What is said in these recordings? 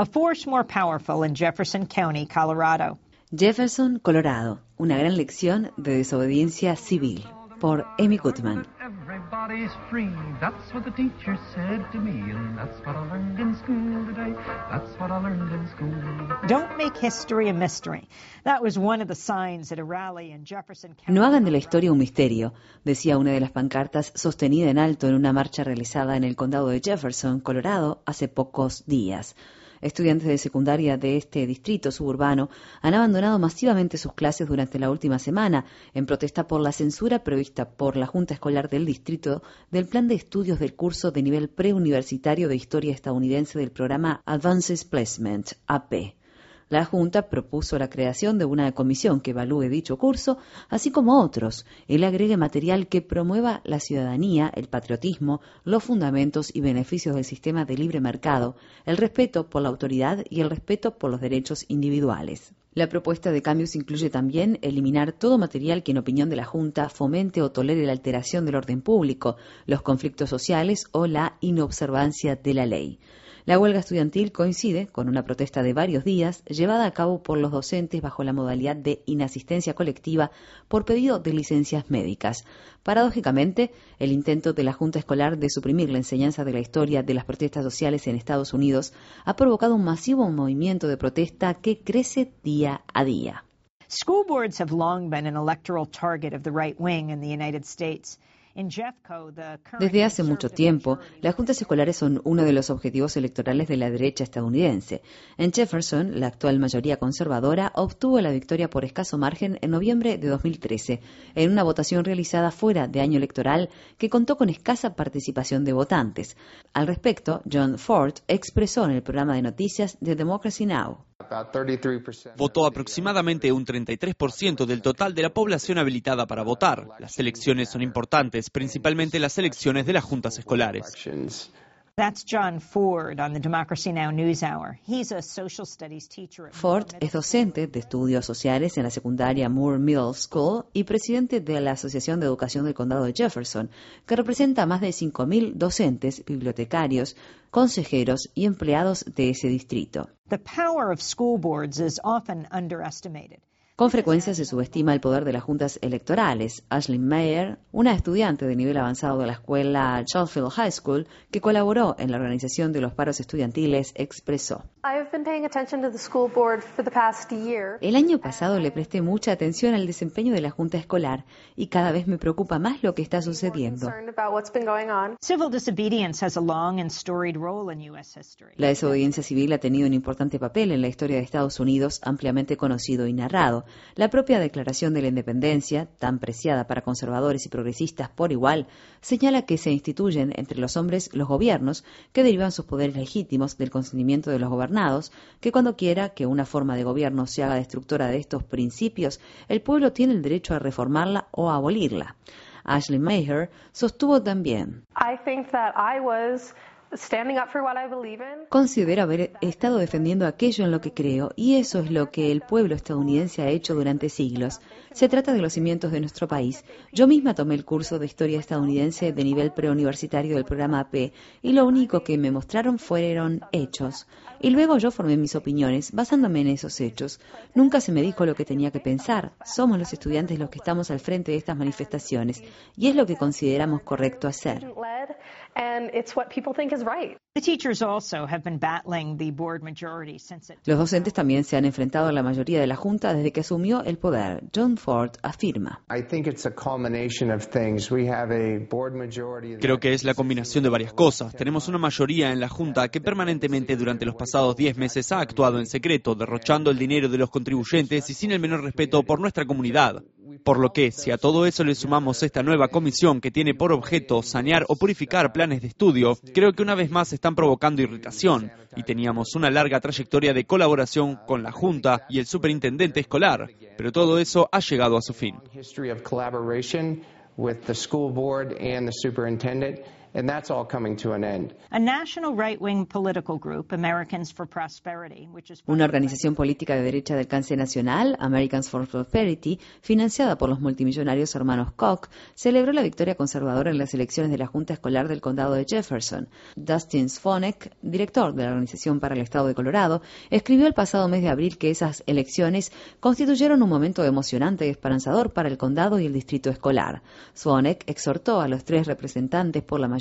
a force more powerful in Jefferson County, Colorado. Jefferson, Colorado, una gran lección de desobediencia civil, por Amy Goodman. Everybody's free, that's what the teacher said to me, and that's what I learned in school today. That's what I learned in school. Don't make history a mystery. That was one of the signs at a rally in Jefferson County. No hagan de la historia un misterio, decía una de las pancartas sostenida en alto en una marcha realizada en el condado de Jefferson, Colorado, hace pocos días. Estudiantes de secundaria de este distrito suburbano han abandonado masivamente sus clases durante la última semana en protesta por la censura prevista por la Junta Escolar del Distrito del plan de estudios del curso de nivel preuniversitario de historia estadounidense del programa Advances Placement, AP. La Junta propuso la creación de una comisión que evalúe dicho curso, así como otros. Él agregue material que promueva la ciudadanía, el patriotismo, los fundamentos y beneficios del sistema de libre mercado, el respeto por la autoridad y el respeto por los derechos individuales. La propuesta de cambios incluye también eliminar todo material que en opinión de la Junta fomente o tolere la alteración del orden público, los conflictos sociales o la inobservancia de la ley. La huelga estudiantil coincide con una protesta de varios días llevada a cabo por los docentes bajo la modalidad de inasistencia colectiva por pedido de licencias médicas. Paradójicamente, el intento de la Junta Escolar de suprimir la enseñanza de la historia de las protestas sociales en Estados Unidos ha provocado un masivo movimiento de protesta que crece día a día. School have long been an electoral target of the right wing in the United States. Desde hace mucho tiempo, las juntas escolares son uno de los objetivos electorales de la derecha estadounidense. En Jefferson, la actual mayoría conservadora obtuvo la victoria por escaso margen en noviembre de 2013, en una votación realizada fuera de año electoral que contó con escasa participación de votantes. Al respecto, John Ford expresó en el programa de noticias de Democracy Now! Votó aproximadamente un 33% del total de la población habilitada para votar. Las elecciones son importantes, principalmente las elecciones de las juntas escolares. Ford es docente de estudios sociales en la secundaria Moore Middle School y presidente de la Asociación de Educación del Condado de Jefferson, que representa a más de 5.000 docentes, bibliotecarios, consejeros y empleados de ese distrito. The power of school boards is often underestimated. Con frecuencia se subestima el poder de las juntas electorales. Ashley Mayer, una estudiante de nivel avanzado de la escuela Chalfield High School, que colaboró en la organización de los paros estudiantiles, expresó. El año pasado le presté mucha atención al desempeño de la junta escolar y cada vez me preocupa más lo que está sucediendo. La desobediencia civil ha tenido un importante papel en la historia de Estados Unidos, ampliamente conocido y narrado. La propia Declaración de la Independencia, tan preciada para conservadores y progresistas por igual, señala que se instituyen entre los hombres los gobiernos que derivan sus poderes legítimos del consentimiento de los gobernados, que cuando quiera que una forma de gobierno se haga destructora de estos principios, el pueblo tiene el derecho a reformarla o a abolirla. Ashley Maher sostuvo también. Considero haber estado defendiendo aquello en lo que creo y eso es lo que el pueblo estadounidense ha hecho durante siglos. Se trata de los cimientos de nuestro país. Yo misma tomé el curso de historia estadounidense de nivel preuniversitario del programa AP y lo único que me mostraron fueron hechos. Y luego yo formé mis opiniones basándome en esos hechos. Nunca se me dijo lo que tenía que pensar. Somos los estudiantes los que estamos al frente de estas manifestaciones y es lo que consideramos correcto hacer. Los docentes también se han enfrentado a la mayoría de la Junta desde que asumió el poder. John Ford afirma. Creo que es la combinación de varias cosas. Tenemos una mayoría en la Junta que permanentemente durante los pasados 10 meses ha actuado en secreto, derrochando el dinero de los contribuyentes y sin el menor respeto por nuestra comunidad. Por lo que, si a todo eso le sumamos esta nueva comisión que tiene por objeto sanear o purificar planes de estudio, creo que una vez más están provocando irritación y teníamos una larga trayectoria de colaboración con la Junta y el superintendente escolar, pero todo eso ha llegado a su fin. Una organización política de derecha del alcance nacional, Americans for Prosperity, financiada por los multimillonarios hermanos Koch, celebró la victoria conservadora en las elecciones de la Junta Escolar del Condado de Jefferson. Dustin Svonek, director de la Organización para el Estado de Colorado, escribió el pasado mes de abril que esas elecciones constituyeron un momento emocionante y esperanzador para el condado y el distrito escolar. Svonek exhortó a los tres representantes por la mayoría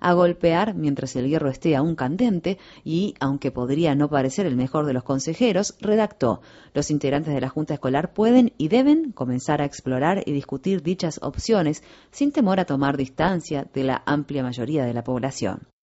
a golpear mientras el hierro esté aún candente y, aunque podría no parecer el mejor de los consejeros, redactó, los integrantes de la Junta Escolar pueden y deben comenzar a explorar y discutir dichas opciones sin temor a tomar distancia de la amplia mayoría de la población.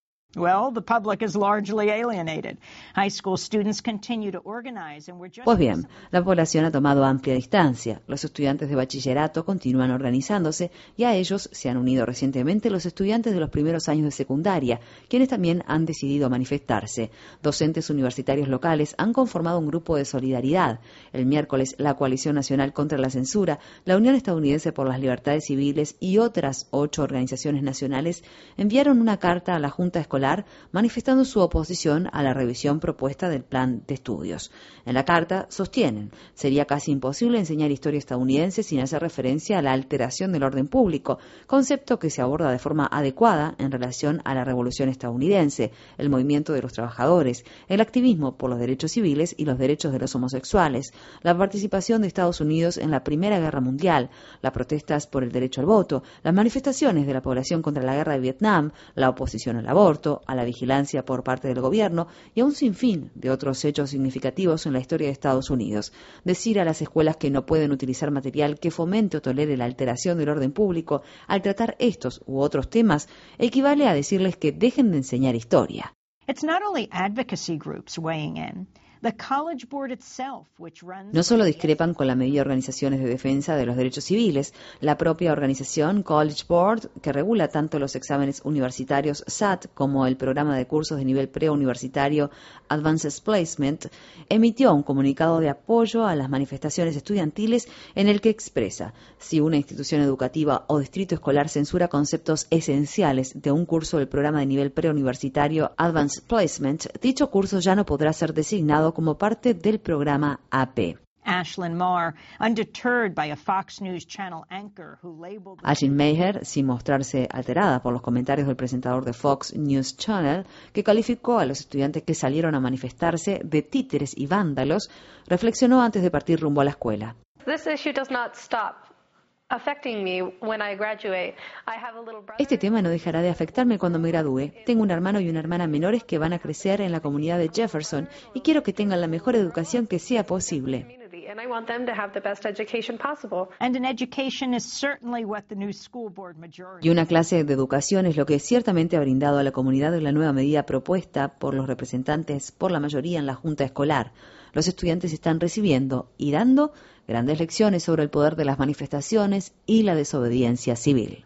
Pues bien, la población ha tomado amplia distancia. Los estudiantes de bachillerato continúan organizándose y a ellos se han unido recientemente los estudiantes de los primeros años de secundaria, quienes también han decidido manifestarse. Docentes universitarios locales han conformado un grupo de solidaridad. El miércoles, la Coalición Nacional contra la Censura, la Unión Estadounidense por las Libertades Civiles y otras ocho organizaciones nacionales enviaron una carta a la Junta Escolar manifestando su oposición a la revisión propuesta del plan de estudios. En la carta sostienen, sería casi imposible enseñar historia estadounidense sin hacer referencia a la alteración del orden público, concepto que se aborda de forma adecuada en relación a la revolución estadounidense, el movimiento de los trabajadores, el activismo por los derechos civiles y los derechos de los homosexuales, la participación de Estados Unidos en la Primera Guerra Mundial, las protestas por el derecho al voto, las manifestaciones de la población contra la guerra de Vietnam, la oposición al aborto, a la vigilancia por parte del gobierno y a un sinfín de otros hechos significativos en la historia de Estados Unidos. Decir a las escuelas que no pueden utilizar material que fomente o tolere la alteración del orden público al tratar estos u otros temas equivale a decirles que dejen de enseñar historia. No solo discrepan con la medida de organizaciones de defensa de los derechos civiles, la propia organización College Board, que regula tanto los exámenes universitarios SAT como el programa de cursos de nivel preuniversitario Advanced Placement, emitió un comunicado de apoyo a las manifestaciones estudiantiles en el que expresa si una institución educativa o distrito escolar censura conceptos esenciales de un curso del programa de nivel preuniversitario Advanced Placement, dicho curso ya no podrá ser designado como parte del programa AP. Ashlyn Maher, sin mostrarse alterada por los comentarios del presentador de Fox News Channel, que calificó a los estudiantes que salieron a manifestarse de títeres y vándalos, reflexionó antes de partir rumbo a la escuela. Este tema no dejará de afectarme cuando me gradúe. Tengo un hermano y una hermana menores que van a crecer en la comunidad de Jefferson y quiero que tengan la mejor educación que sea posible. Y una clase de educación es lo que ciertamente ha brindado a la comunidad la nueva medida propuesta por los representantes por la mayoría en la Junta Escolar. Los estudiantes están recibiendo y dando grandes lecciones sobre el poder de las manifestaciones y la desobediencia civil.